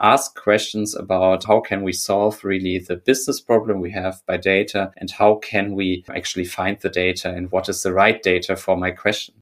ask questions about how can we solve really the business problem we have by data and how can we actually find the data and what is the right data for my question.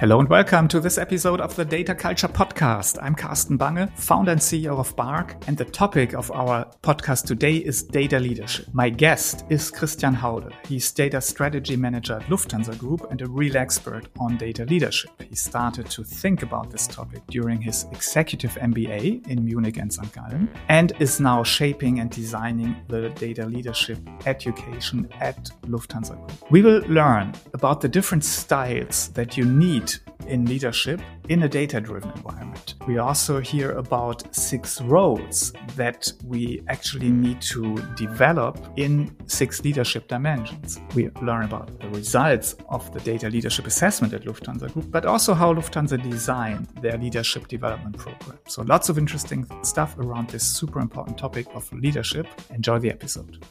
Hello and welcome to this episode of the Data Culture Podcast. I'm Carsten Bange, founder and CEO of BARC, and the topic of our podcast today is data leadership. My guest is Christian Haude. He's data strategy manager at Lufthansa Group and a real expert on data leadership. He started to think about this topic during his executive MBA in Munich and St. Gallen and is now shaping and designing the data leadership education at Lufthansa Group. We will learn about the different styles that you need in leadership in a data driven environment. We also hear about six roles that we actually need to develop in six leadership dimensions. We learn about the results of the data leadership assessment at Lufthansa Group, but also how Lufthansa designed their leadership development program. So lots of interesting stuff around this super important topic of leadership. Enjoy the episode.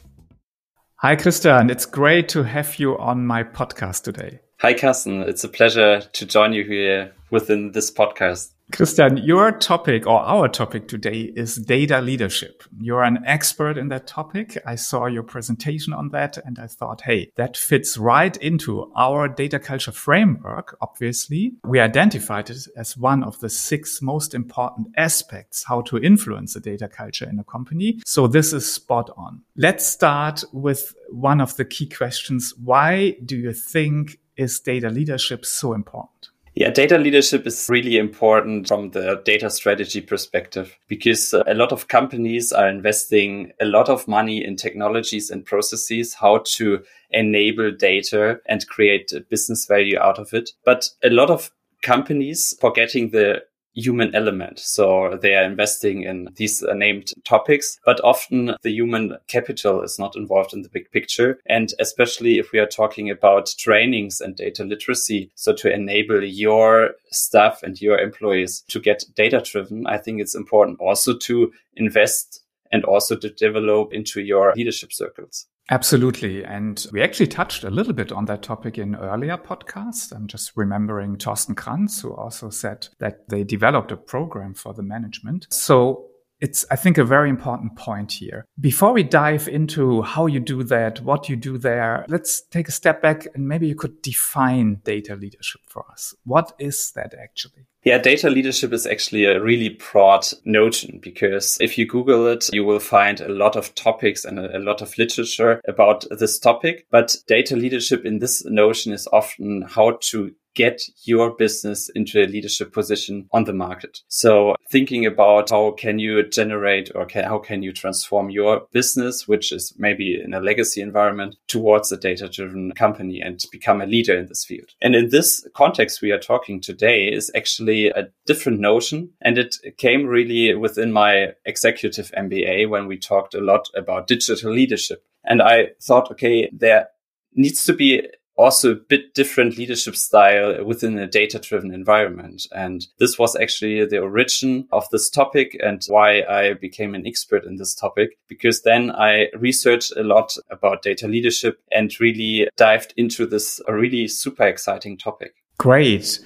Hi, Christian. It's great to have you on my podcast today. Hi, Carsten. It's a pleasure to join you here within this podcast. Christian, your topic or our topic today is data leadership. You're an expert in that topic. I saw your presentation on that and I thought, hey, that fits right into our data culture framework. Obviously, we identified it as one of the six most important aspects how to influence the data culture in a company. So this is spot on. Let's start with one of the key questions. Why do you think is data leadership so important? Yeah, data leadership is really important from the data strategy perspective because uh, a lot of companies are investing a lot of money in technologies and processes, how to enable data and create business value out of it. But a lot of companies forgetting the human element. So they are investing in these uh, named topics, but often the human capital is not involved in the big picture. And especially if we are talking about trainings and data literacy. So to enable your staff and your employees to get data driven, I think it's important also to invest and also to develop into your leadership circles. Absolutely. And we actually touched a little bit on that topic in earlier podcasts. I'm just remembering Thorsten Kranz, who also said that they developed a program for the management. So it's, I think, a very important point here. Before we dive into how you do that, what you do there, let's take a step back and maybe you could define data leadership for us. What is that actually? Yeah, data leadership is actually a really broad notion because if you Google it, you will find a lot of topics and a, lot of literature about this topic. But data leadership in this notion is often how to get your business into a leadership position on the market. So thinking about how can you generate or can, how can you transform your business, which is maybe in a legacy environment towards a data driven company and become a leader in this field. And in this context we are talking today is actually a different notion. And it came really within my executive MBA when we talked a lot about digital leadership. And I thought, okay, there needs to be also a bit different leadership style within a data driven environment. And this was actually the origin of this topic and why I became an expert in this topic, because then I researched a lot about data leadership and really dived into this really super exciting topic. Great.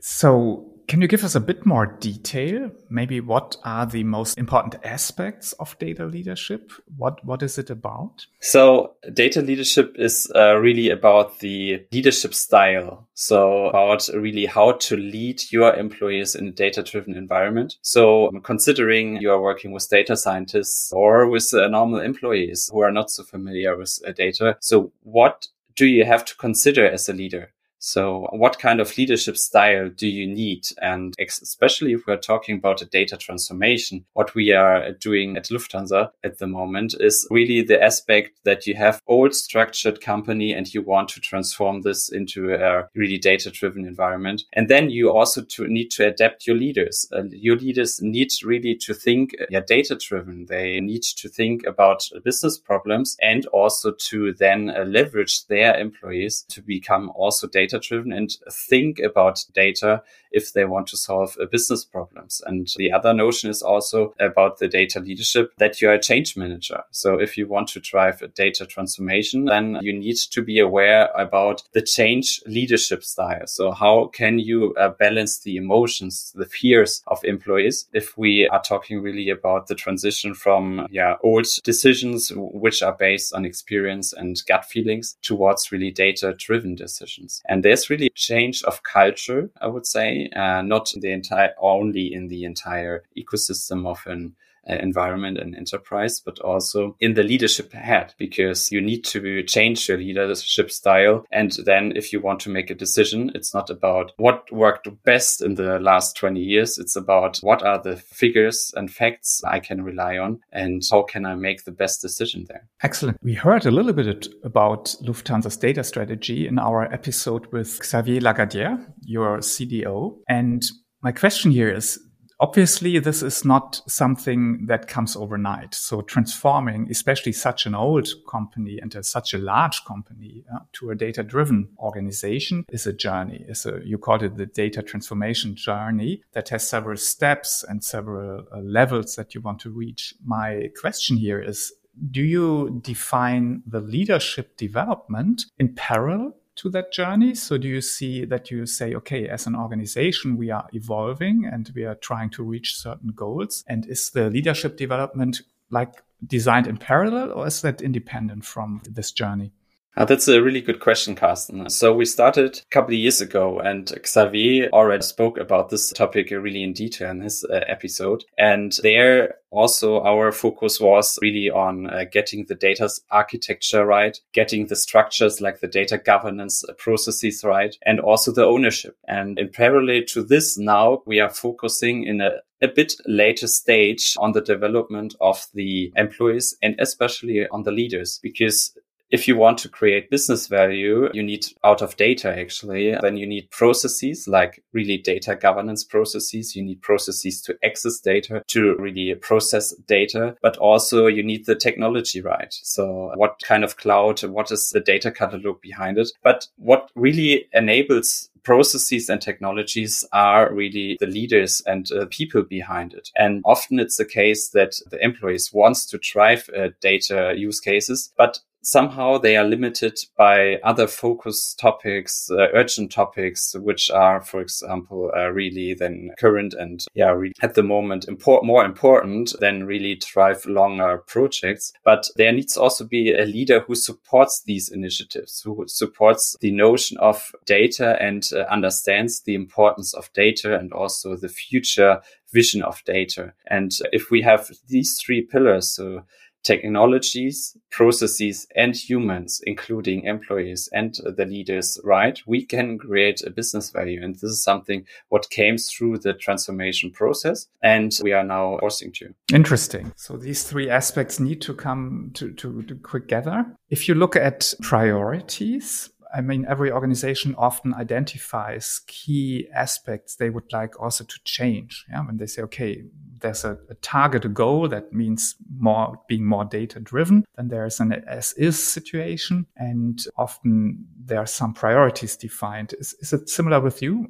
So can you give us a bit more detail? Maybe what are the most important aspects of data leadership? What what is it about? So data leadership is uh, really about the leadership style. So about really how to lead your employees in a data driven environment. So considering you are working with data scientists or with uh, normal employees who are not so familiar with uh, data. So what do you have to consider as a leader? So what kind of leadership style do you need? And especially if we're talking about a data transformation, what we are doing at Lufthansa at the moment is really the aspect that you have old structured company and you want to transform this into a really data driven environment. And then you also to need to adapt your leaders. Uh, your leaders need really to think yeah, data driven. They need to think about business problems and also to then uh, leverage their employees to become also data data driven and think about data if they want to solve business problems. And the other notion is also about the data leadership that you're a change manager. So if you want to drive a data transformation, then you need to be aware about the change leadership style. So how can you uh, balance the emotions, the fears of employees if we are talking really about the transition from yeah, old decisions which are based on experience and gut feelings towards really data driven decisions. And there's really a change of culture, I would say, uh, not the entire, only in the entire ecosystem of an Uh, environment and enterprise, but also in the leadership head, because you need to change your leadership style. And then if you want to make a decision, it's not about what worked best in the last 20 years. It's about what are the figures and facts I can rely on and how can I make the best decision there. Excellent. We heard a little bit about Lufthansa's data strategy in our episode with Xavier Lagardere, your CDO. And my question here is Obviously, this is not something that comes overnight. So transforming, especially such an old company and a, such a large company uh, to a data driven organization is a journey. Is a, you called it the data transformation journey that has several steps and several uh, levels that you want to reach. My question here is, do you define the leadership development in parallel to that journey? So do you see that you say, okay, as an organization, we are evolving and we are trying to reach certain goals? And is the leadership development like designed in parallel or is that independent from this journey? Uh, that's a really good question, Carsten. So we started a couple of years ago and Xavier already spoke about this topic really in detail in his uh, episode. And there also our focus was really on uh, getting the data architecture right, getting the structures like the data governance processes right, and also the ownership. And in parallel to this, now we are focusing in a a bit later stage on the development of the employees and especially on the leaders because if you want to create business value, you need out of data actually. Then you need processes like really data governance processes. You need processes to access data, to really process data, but also you need the technology right. So what kind of cloud? What is the data catalog behind it? But what really enables processes and technologies are really the leaders and uh, people behind it. And often it's the case that the employees wants to drive uh, data use cases, but somehow they are limited by other focus topics, uh, urgent topics, which are, for example, uh, really then current and yeah, really at the moment import, more important than really drive longer projects. But there needs also be a leader who supports these initiatives, who supports the notion of data and uh, understands the importance of data and also the future vision of data. And if we have these three pillars, so technologies, processes, and humans, including employees and the leaders, right, we can create a business value. And this is something what came through the transformation process and we are now forcing to. Interesting. So these three aspects need to come to, to, to together. If you look at priorities, I mean, every organization often identifies key aspects they would like also to change. Yeah, when they say, okay, there's a, a target, a goal that means more being more data driven. Then there's an as is situation, and often there are some priorities defined. Is, is it similar with you?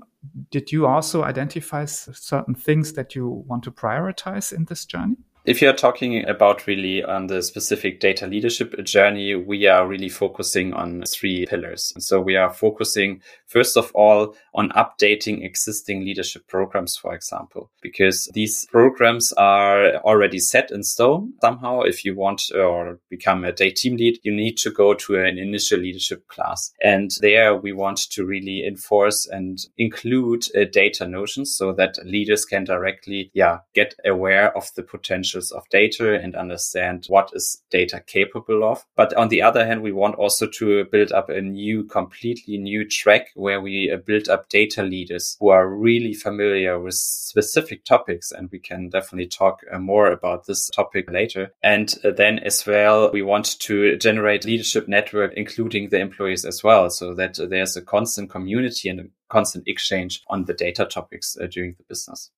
Did you also identify certain things that you want to prioritize in this journey? If you're talking about really on the specific data leadership journey, we are really focusing on three pillars. So we are focusing, first of all, on updating existing leadership programs, for example, because these programs are already set in stone. Somehow, if you want or become a data team lead, you need to go to an initial leadership class. And there we want to really enforce and include uh, data notions so that leaders can directly, yeah, get aware of the potential of data and understand what is data capable of. But on the other hand, we want also to build up a new, completely new track where we uh, build up data leaders who are really familiar with specific topics. And we can definitely talk uh, more about this topic later. And uh, then as well, we want to generate leadership network, including the employees as well, so that there's a constant community and a constant exchange on the data topics during the business.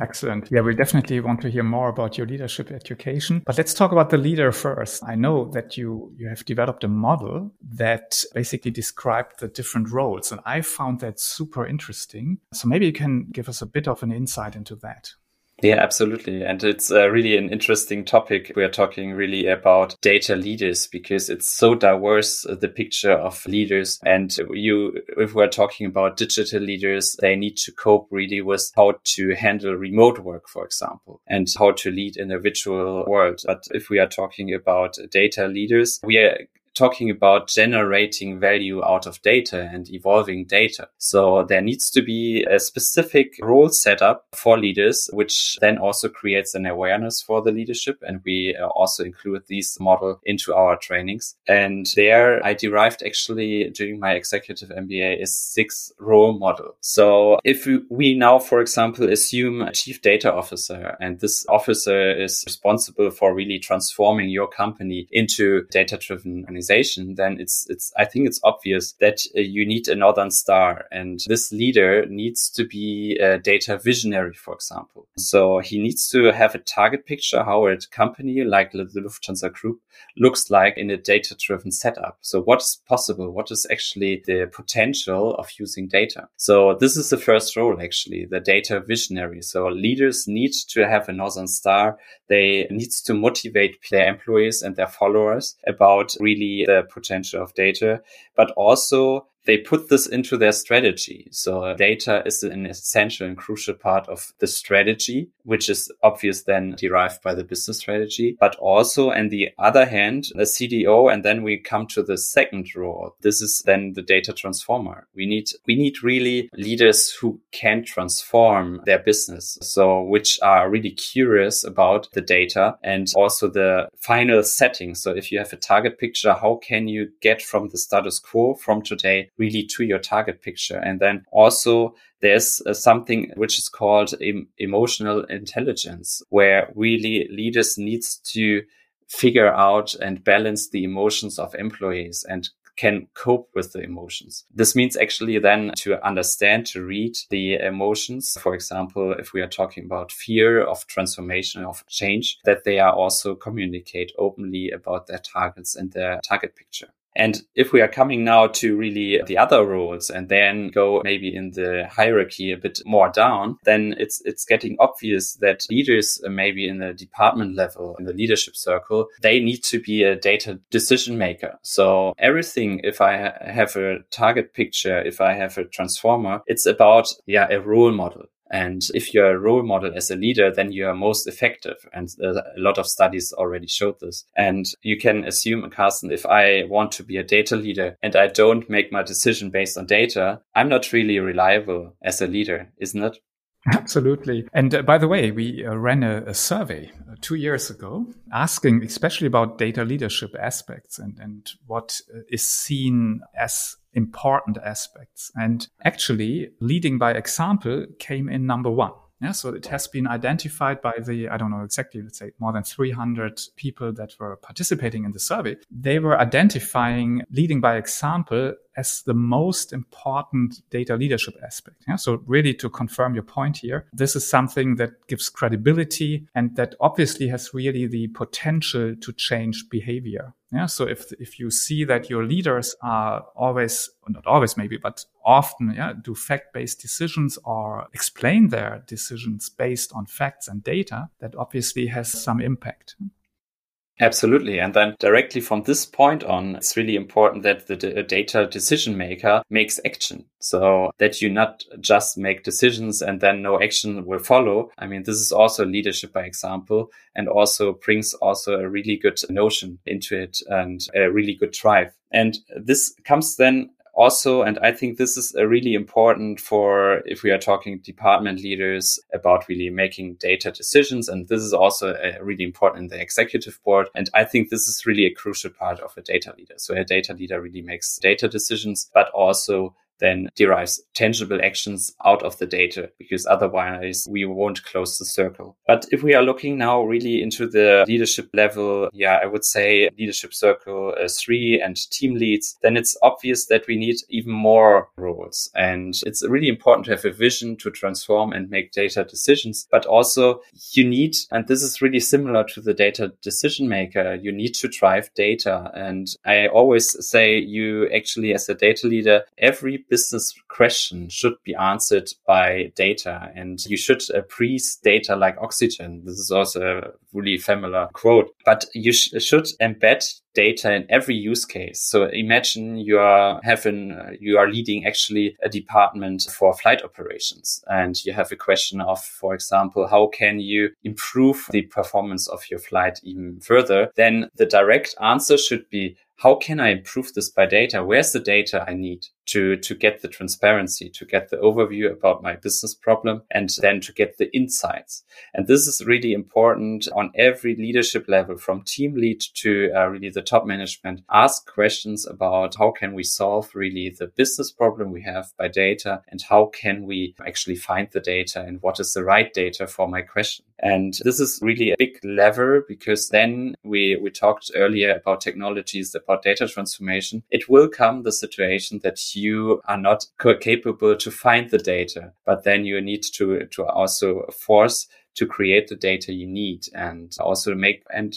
Excellent. Yeah, we definitely want to hear more about your leadership education. But let's talk about the leader first. I know that you, you have developed a model that basically described the different roles. And I found that super interesting. So maybe you can give us a bit of an insight into that. Yeah, absolutely. And it's uh, really an interesting topic. We are talking really about data leaders because it's so diverse, uh, the picture of leaders. And you, if we're talking about digital leaders, they need to cope really with how to handle remote work, for example, and how to lead in a virtual world. But if we are talking about data leaders, we are talking about generating value out of data and evolving data. So there needs to be a specific role set up for leaders, which then also creates an awareness for the leadership. And we uh, also include this model into our trainings. And there I derived actually during my executive MBA a six role model. So if we now, for example, assume a chief data officer and this officer is responsible for really transforming your company into data driven organization, then it's it's I think it's obvious that uh, you need a northern star, and this leader needs to be a data visionary, for example. So he needs to have a target picture how a company like the Lufthansa Group looks like in a data driven setup. So what is possible? What is actually the potential of using data? So this is the first role, actually, the data visionary. So leaders need to have a Northern Star. They need to motivate their employees and their followers about really the potential of data, but also they put this into their strategy. So data is an essential and crucial part of the strategy, which is obvious then derived by the business strategy. But also, on the other hand, the CDO, and then we come to the second role. This is then the data transformer. We need, we need really leaders who can transform their business. So which are really curious about the data and also the final setting. So if you have a target picture, how can you get from the status quo from today really to your target picture. And then also there's uh, something which is called em- emotional intelligence, where really leaders needs to figure out and balance the emotions of employees and can cope with the emotions. This means actually then to understand, to read the emotions. For example, if we are talking about fear of transformation, of change, that they are also communicate openly about their targets and their target picture. And if we are coming now to really the other roles and then go maybe in the hierarchy a bit more down, then it's, it's getting obvious that leaders, uh, maybe in the department level, in the leadership circle, they need to be a data decision maker. So everything, if I have a target picture, if I have a transformer, it's about, yeah, a role model. And if you're a role model as a leader, then you are most effective. And a lot of studies already showed this. And you can assume, Carsten, if I want to be a data leader and I don't make my decision based on data, I'm not really reliable as a leader, isn't it? Absolutely. And uh, by the way, we uh, ran a, a survey uh, two years ago asking especially about data leadership aspects and, and what uh, is seen as important aspects. And actually, leading by example came in number one. Yeah, so it has been identified by the, I don't know exactly, let's say more than 300 people that were participating in the survey. They were identifying leading by example as the most important data leadership aspect. Yeah? So really to confirm your point here, this is something that gives credibility and that obviously has really the potential to change behavior. Yeah. So if, if you see that your leaders are always, not always maybe, but often, yeah, do fact-based decisions or explain their decisions based on facts and data, that obviously has some impact. Absolutely. And then directly from this point on, it's really important that the data decision maker makes action. So that you not just make decisions and then no action will follow. I mean, this is also leadership by example and also brings also a really good notion into it and a really good drive. And this comes then also, and I think this is uh, really important for if we are talking department leaders about really making data decisions. And this is also uh, really important in the executive board. And I think this is really a crucial part of a data leader. So a data leader really makes data decisions, but also then derives tangible actions out of the data because otherwise we won't close the circle. But if we are looking now really into the leadership level, yeah, I would say leadership circle uh, three and team leads, then it's obvious that we need even more roles. And it's really important to have a vision to transform and make data decisions, but also you need, and this is really similar to the data decision maker, you need to drive data. And I always say you actually, as a data leader, every business question should be answered by data and you should uh, breathe data like oxygen. This is also a really familiar quote, but you sh- should embed data in every use case. So imagine you are having, uh, you are leading actually a department for flight operations and you have a question of, for example, how can you improve the performance of your flight even further? Then the direct answer should be, how can I improve this by data? Where's the data I need? To, to get the transparency, to get the overview about my business problem, and then to get the insights. And this is really important on every leadership level from team lead to uh, really the top management. Ask questions about how can we solve really the business problem we have by data and how can we actually find the data and what is the right data for my question. And this is really a big lever because then we, we talked earlier about technologies, about data transformation. It will come the situation that you are not capable to find the data, but then you need to, to also force to create the data you need and also make and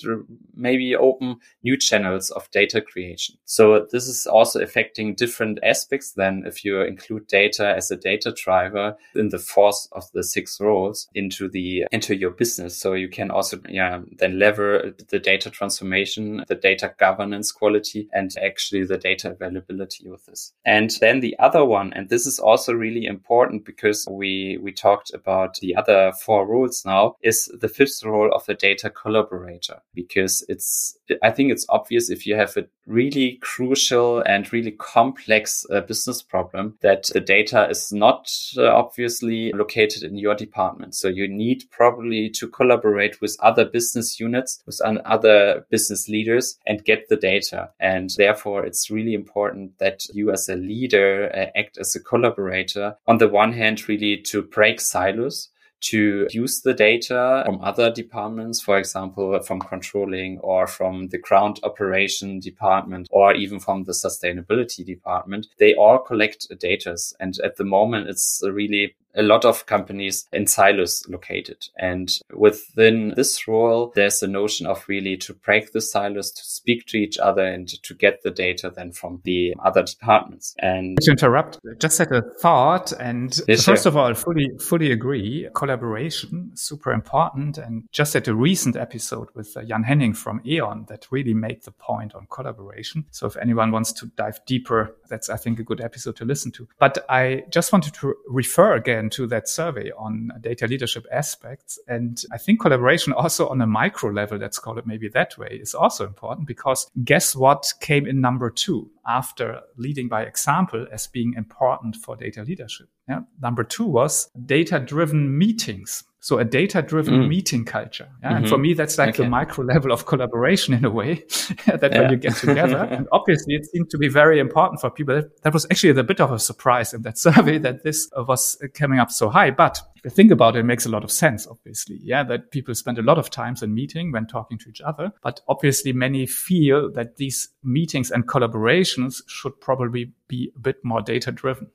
maybe open new channels of data creation. So this is also affecting different aspects than if you include data as a data driver in the fourth of the six roles into the into your business. So you can also yeah then lever the data transformation, the data governance quality and actually the data availability with this. And then the other one, and this is also really important because we we talked about the other four rules now is the fifth role of the data collaborator because it's, I think it's obvious if you have a really crucial and really complex uh, business problem that the data is not uh, obviously located in your department. So you need probably to collaborate with other business units, with other business leaders and get the data. And therefore it's really important that you as a leader uh, act as a collaborator on the one hand, really to break silos to use the data from other departments, for example, from controlling or from the ground operation department or even from the sustainability department. They all collect data. And at the moment, it's really a lot of companies in silos located. And within this role, there's a notion of really to break the silos, to speak to each other and to get the data then from the other departments. And to interrupt, just had a thought. And yes, first sure. of all, fully, fully agree. Collaboration, super important. And just at a recent episode with uh, Jan Henning from E.ON that really made the point on collaboration. So if anyone wants to dive deeper, that's, I think, a good episode to listen to. But I just wanted to refer again to that survey on data leadership aspects. And I think collaboration also on a micro level, let's call it maybe that way, is also important because guess what came in number two after leading by example as being important for data leadership? Yeah. Number two was data driven meetings. So a data driven mm. meeting culture. Yeah? Mm-hmm. And for me, that's like okay. the micro level of collaboration in a way that yeah. when you get together. and obviously it seemed to be very important for people. That was actually a bit of a surprise in that survey that this was coming up so high. But if you think about it, it makes a lot of sense, obviously. Yeah. That people spend a lot of times in meeting when talking to each other. But obviously many feel that these meetings and collaborations should probably be a bit more data driven.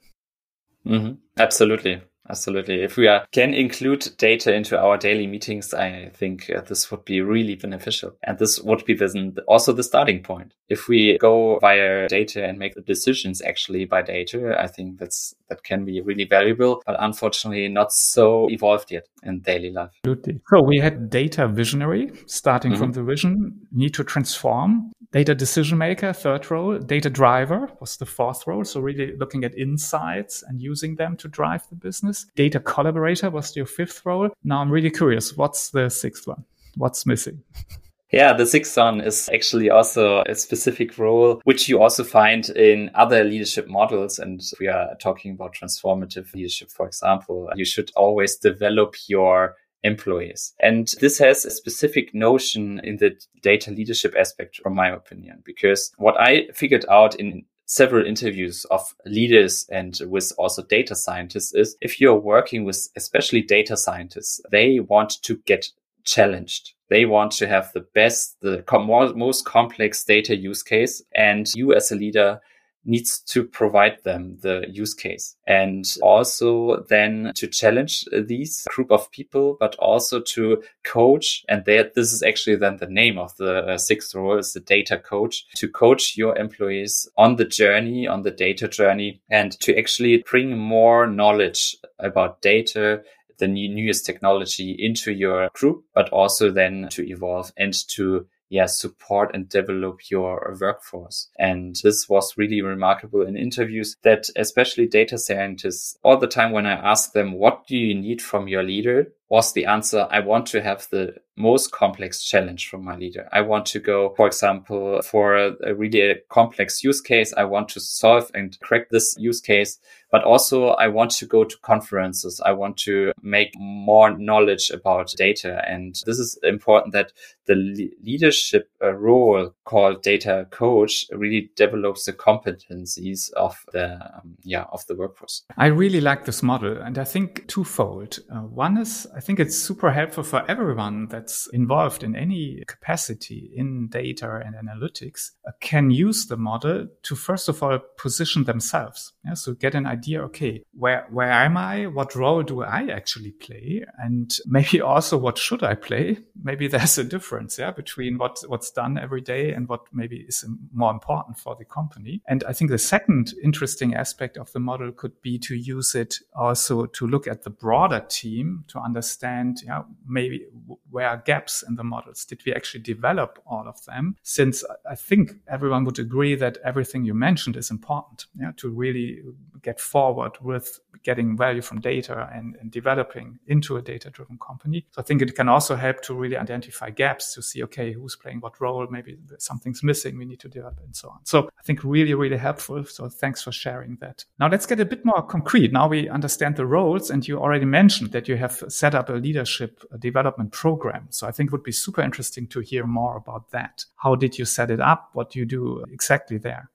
Mm-hmm. Absolutely. Absolutely. If we are, can include data into our daily meetings, I think uh, this would be really beneficial. And this would be the, also the starting point. If we go via data and make the decisions actually by data, I think that's, that can be really valuable, but unfortunately not so evolved yet in daily life. Absolutely. So we had data visionary starting mm-hmm. from the vision, need to transform data decision maker, third role, data driver was the fourth role. So really looking at insights and using them to drive the business. Data collaborator was your fifth role. Now I'm really curious. What's the sixth one? What's missing? Yeah, the sixth one is actually also a specific role, which you also find in other leadership models. And we are talking about transformative leadership, for example. You should always develop your employees. And this has a specific notion in the data leadership aspect, from my opinion, because what I figured out in several interviews of leaders and with also data scientists is if you're working with especially data scientists, they want to get challenged. They want to have the best, the most complex data use case. And you as a leader needs to provide them the use case and also then to challenge these group of people, but also to coach. And this is actually then the name of the uh, sixth role is the data coach to coach your employees on the journey, on the data journey and to actually bring more knowledge about data the newest technology into your group, but also then to evolve and to yeah, support and develop your workforce. And this was really remarkable in interviews that especially data scientists all the time when I ask them, what do you need from your leader? Was the answer. I want to have the most complex challenge from my leader. I want to go, for example, for a, really complex use case. I want to solve and crack this use case, but also I want to go to conferences. I want to make more knowledge about data. And this is important that the le- leadership uh, role called data coach really develops the competencies of the, um, yeah, of the workforce. I really like this model. And I think twofold. Uh, one is, I think it's super helpful for everyone that's involved in any capacity in data and analytics uh, can use the model to first of all position themselves. Yeah? So get an idea, okay, where, where am I? What role do I actually play? And maybe also what should I play? Maybe there's a difference, yeah, between what, what's done every day and what maybe is more important for the company. And I think the second interesting aspect of the model could be to use it also to look at the broader team to understand, yeah, maybe where are gaps in the models? Did we actually develop all of them? Since I think everyone would agree that everything you mentioned is important yeah, to really get forward with getting value from data and, and developing into a data driven company. So I think it can also help to really identify gaps to see, okay, who's playing what role? Maybe something's missing. We need to develop and so on. So I think really, really helpful. So thanks for sharing that. Now let's get a bit more concrete. Now we understand the roles and you already mentioned that you have set up a leadership development program. So I think it would be super interesting to hear more about that. How did you set it up? What do you do exactly there?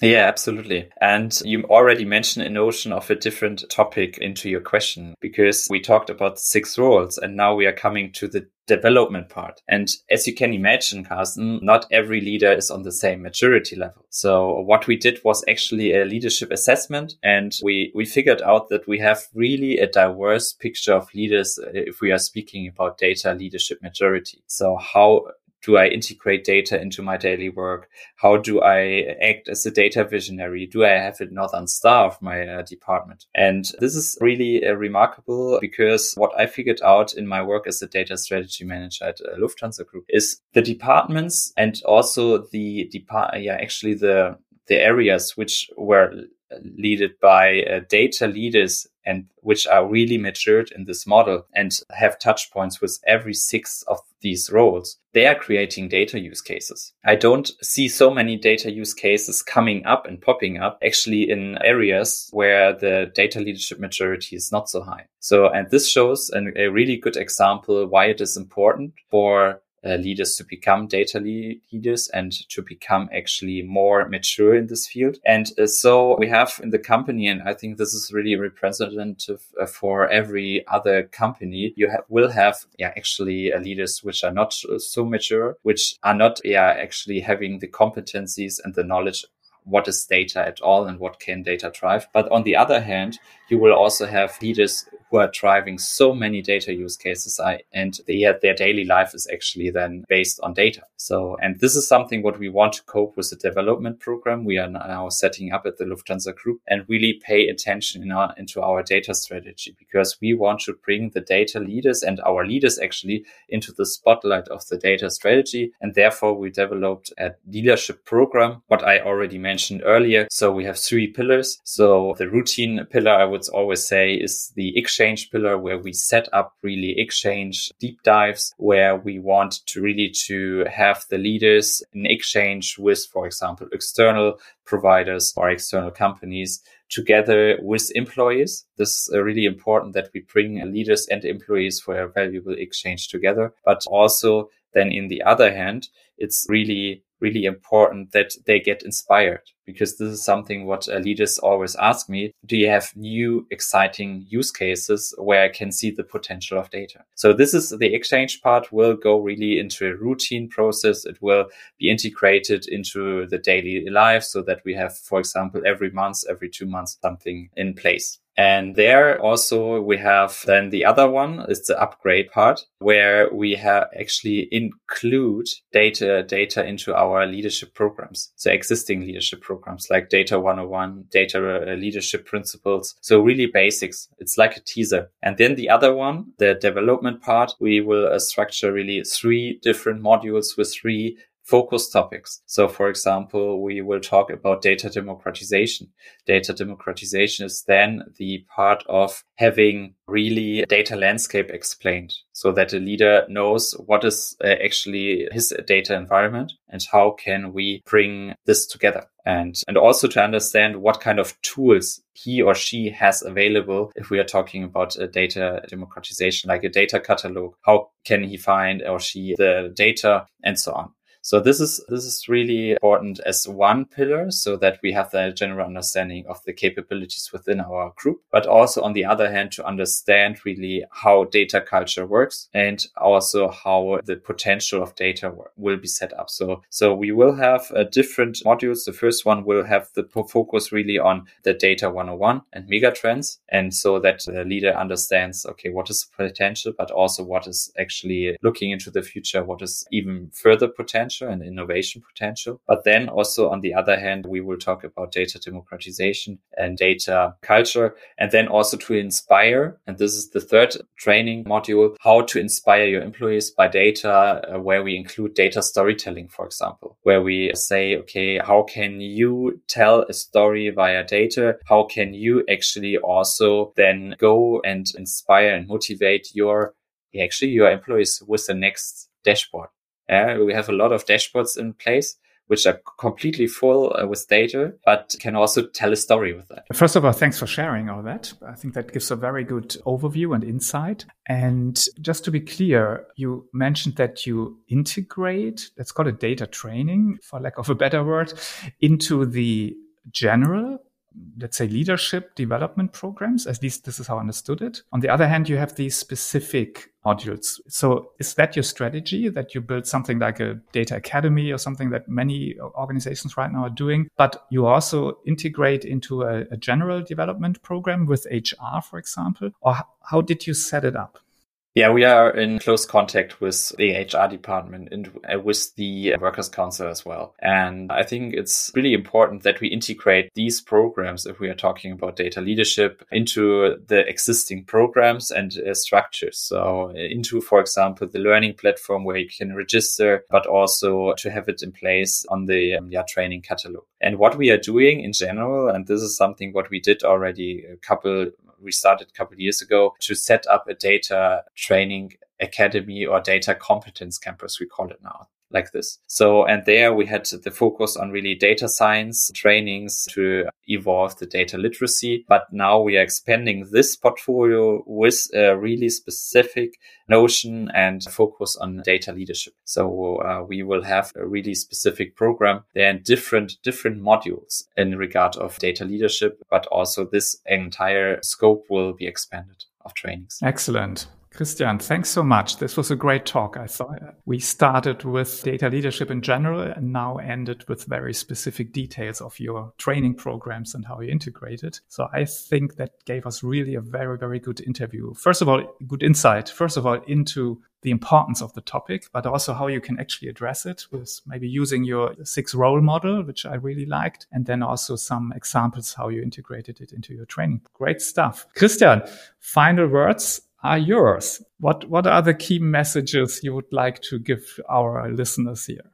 Yeah, absolutely. And you already mentioned a notion of a different topic into your question because we talked about six roles and now we are coming to the development part. And as you can imagine, Carsten, not every leader is on the same maturity level. So what we did was actually a leadership assessment and we, we figured out that we have really a diverse picture of leaders uh, if we are speaking about data leadership maturity. So how do I integrate data into my daily work? How do I act as a data visionary? Do I have a Northern Star of my uh, department? And this is really uh, remarkable because what I figured out in my work as a data strategy manager at uh, Lufthansa Group is the departments and also the depart, yeah, actually the, the areas which were led by uh, data leaders and which are really matured in this model and have touch points with every six of these roles. They are creating data use cases. I don't see so many data use cases coming up and popping up actually in areas where the data leadership maturity is not so high. So, and this shows an, a really good example why it is important for uh, leaders to become data leaders and to become actually more mature in this field. And uh, so we have in the company, and I think this is really representative uh, for every other company. You have, will have, yeah, actually uh, leaders which are not so mature, which are not, yeah, actually having the competencies and the knowledge what is data at all and what can data drive. But on the other hand, you will also have leaders who are driving so many data use cases and their, their daily life is actually then based on data. So, and this is something what we want to cope with the development program we are now setting up at the Lufthansa Group and really pay attention in our, into our data strategy because we want to bring the data leaders and our leaders actually into the spotlight of the data strategy. And therefore we developed a leadership program, what I already mentioned earlier. So we have three pillars. So the routine pillar, I would always say is the exchange pillar where we set up really exchange deep dives where we want to really to have the leaders in exchange with, for example, external providers or external companies together with employees. This is uh, really important that we bring leaders and employees for a valuable exchange together. But also then in the other hand, it's really, really important that they get inspired because this is something what uh, leaders always ask me. Do you have new exciting use cases where I can see the potential of data? So this is the exchange part will go really into a routine process. It will be integrated into the daily life so that we have, for example, every month, every two months, something in place. And there also we have then the other one is the upgrade part where we have actually include data, data into our leadership programs. So existing leadership programs like data 101, data uh, leadership principles. So really basics. It's like a teaser. And then the other one, the development part, we will uh, structure really three different modules with three focus topics. So for example, we will talk about data democratization. Data democratization is then the part of having really data landscape explained so that a leader knows what is uh, actually his data environment and how can we bring this together and and also to understand what kind of tools he or she has available if we are talking about a data democratization like a data catalog how can he find or she the data and so on so this is this is really important as one pillar so that we have the general understanding of the capabilities within our group, but also on the other hand to understand really how data culture works and also how the potential of data will be set up. So so we will have uh, different modules. The first one will have the focus really on the data 101 and megatrends and so that the leader understands okay what is the potential but also what is actually looking into the future what is even further potential potential and innovation potential. But then also on the other hand, we will talk about data democratization and data culture. And then also to inspire. And this is the third training module, how to inspire your employees by data, uh, where we include data storytelling, for example, where we say, okay, how can you tell a story via data? How can you actually also then go and inspire and motivate your actually your employees with the next dashboard yeah, we have a lot of dashboards in place which are completely full uh, with data, but can also tell a story with that. First of all, thanks for sharing all that. I think that gives a very good overview and insight. And just to be clear, you mentioned that you integrate, let's call it data training, for lack of a better word, into the general let's say leadership development programs at least this is how i understood it. On the other hand you have these specific modules. So is that your strategy that you build something like a data academy or something that many organizations right now are doing but you also integrate into a, a general development program with hr for example? Or how did you set it up yeah, we are in close contact with the HR department and uh, with the Workers' Council as well. And I think it's really important that we integrate these programs, if we are talking about data leadership, into the existing programs and uh, structures. So, uh, into, for example, the learning platform where you can register, but also to have it in place on the um, yeah, training catalog. And what we are doing in general, and this is something what we did already a couple we started a couple of years ago to set up a data training academy or data competence campus, we call it now like this. So, and there we had the focus on really data science trainings to evolve the data literacy. But now we are expanding this portfolio with a really specific notion and focus on data leadership. So uh, we will have a really specific program there and different, different modules in regard of data leadership, but also this entire scope will be expanded of trainings. Excellent. Christian, thanks so much. This was a great talk. I thought we started with data leadership in general and now ended with very specific details of your training programs and how you integrate it. So I think that gave us really a very, very good interview. First of all, good insight. First of all, into the importance of the topic, but also how you can actually address it with maybe using your six role model, which I really liked, and then also some examples how you integrated it into your training. Great stuff. Christian, final words are yours. What what are the key messages you would like to give our listeners here?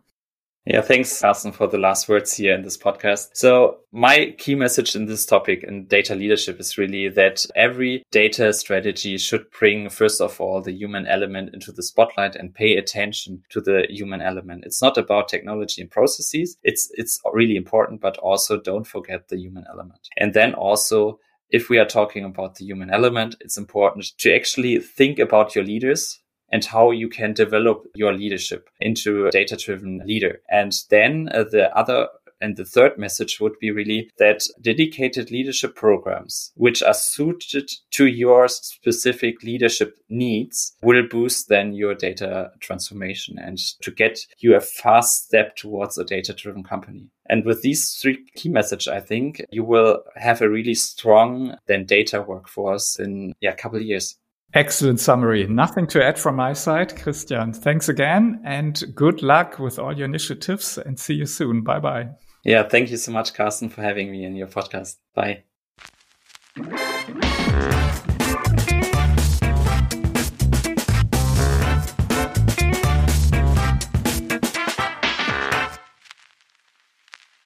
Yeah, thanks, Carsten, for the last words here in this podcast. So my key message in this topic in data leadership is really that every data strategy should bring, first of all, the human element into the spotlight and pay attention to the human element. It's not about technology and processes. It's, it's really important, but also don't forget the human element. And then also if we are talking about the human element, it's important to actually think about your leaders and how you can develop your leadership into a data driven leader. And then uh, the other And the third message would be really that dedicated leadership programs, which are suited to your specific leadership needs, will boost then your data transformation and to get you a fast step towards a data driven company. And with these three key messages, I think you will have a really strong then data workforce in yeah, a couple of years. Excellent summary. Nothing to add from my side. Christian, thanks again and good luck with all your initiatives and see you soon. Bye bye. Yeah, thank you so much, Carsten, for having me in your podcast. Bye.